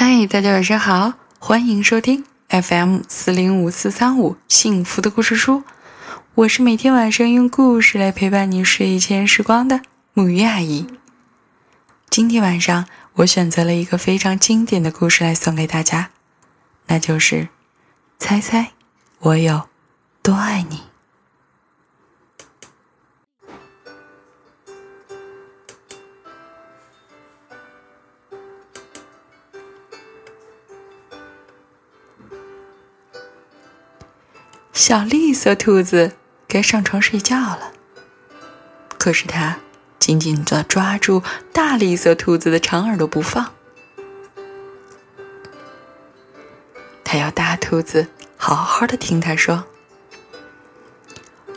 嗨，大家晚上好，欢迎收听 FM 四零五四三五幸福的故事书。我是每天晚上用故事来陪伴你睡前时光的母鱼阿姨。今天晚上我选择了一个非常经典的故事来送给大家，那就是“猜猜我有多爱你”。小绿色兔子该上床睡觉了，可是它紧紧地抓住大绿色兔子的长耳朵不放。它要大兔子好好的听它说：“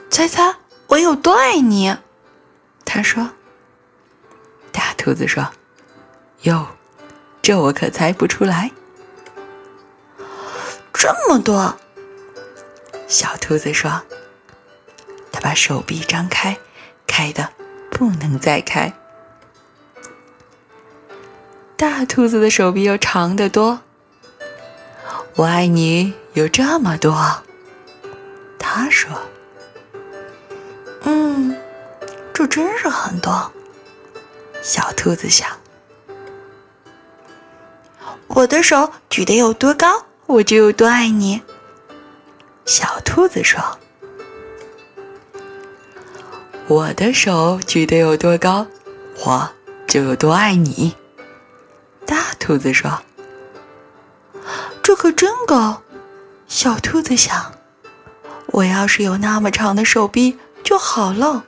猜猜我有多爱你？”他说。大兔子说：“哟，这我可猜不出来。这么多。”小兔子说：“它把手臂张开，开的不能再开。”大兔子的手臂又长得多。我爱你有这么多，他说：“嗯，这真是很多。”小兔子想：“我的手举得有多高，我就有多爱你。”小兔子说：“我的手举得有多高，我就有多爱你。”大兔子说：“这可真高。”小兔子想：“我要是有那么长的手臂就好了。”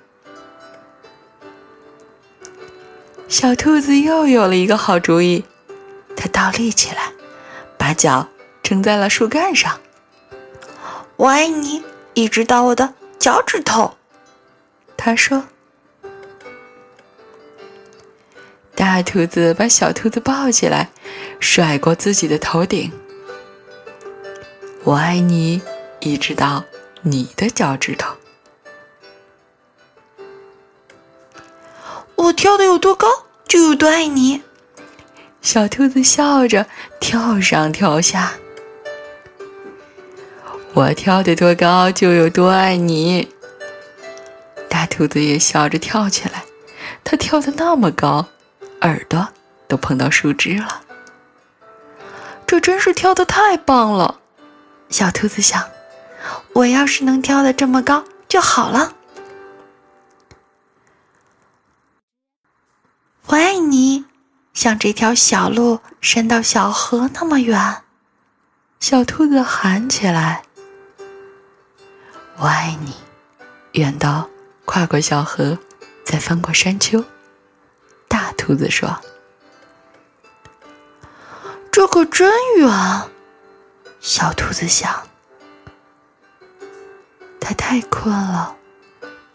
小兔子又有了一个好主意，它倒立起来，把脚撑在了树干上。我爱你，一直到我的脚趾头。他说：“大兔子把小兔子抱起来，甩过自己的头顶。我爱你，一直到你的脚趾头。我跳的有多高，就有多爱你。”小兔子笑着跳上跳下。我跳得多高，就有多爱你。大兔子也笑着跳起来，它跳得那么高，耳朵都碰到树枝了。这真是跳得太棒了，小兔子想。我要是能跳得这么高就好了。我爱你，像这条小路伸到小河那么远。小兔子喊起来。我爱你，远到跨过小河，再翻过山丘。大兔子说：“这可真远。”小兔子想。它太困了，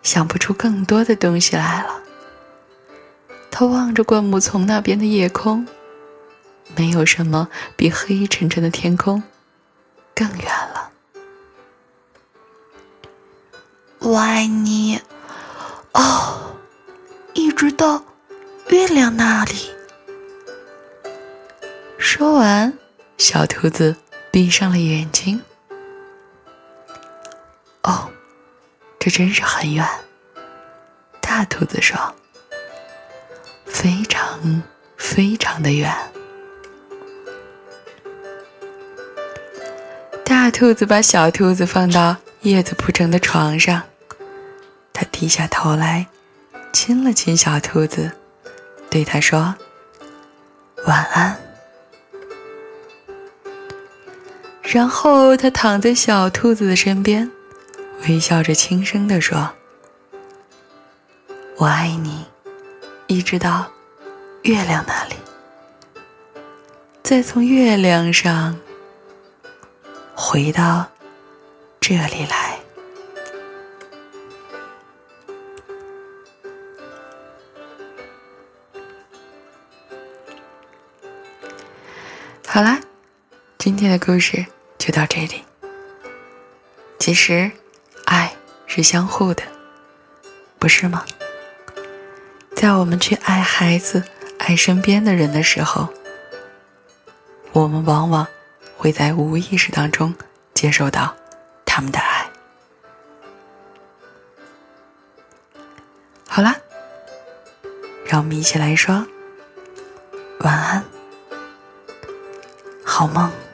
想不出更多的东西来了。它望着灌木丛那边的夜空，没有什么比黑沉沉的天空更远了。我爱你，哦，一直到月亮那里。说完，小兔子闭上了眼睛。哦，这真是很远。大兔子说：“非常非常的远。”大兔子把小兔子放到叶子铺成的床上。他低下头来，亲了亲小兔子，对他说：“晚安。”然后他躺在小兔子的身边，微笑着轻声地说：“我爱你，一直到月亮那里，再从月亮上回到这里来。”好啦，今天的故事就到这里。其实，爱是相互的，不是吗？在我们去爱孩子、爱身边的人的时候，我们往往会在无意识当中接受到他们的爱。好啦，让我们一起来说晚安，好梦。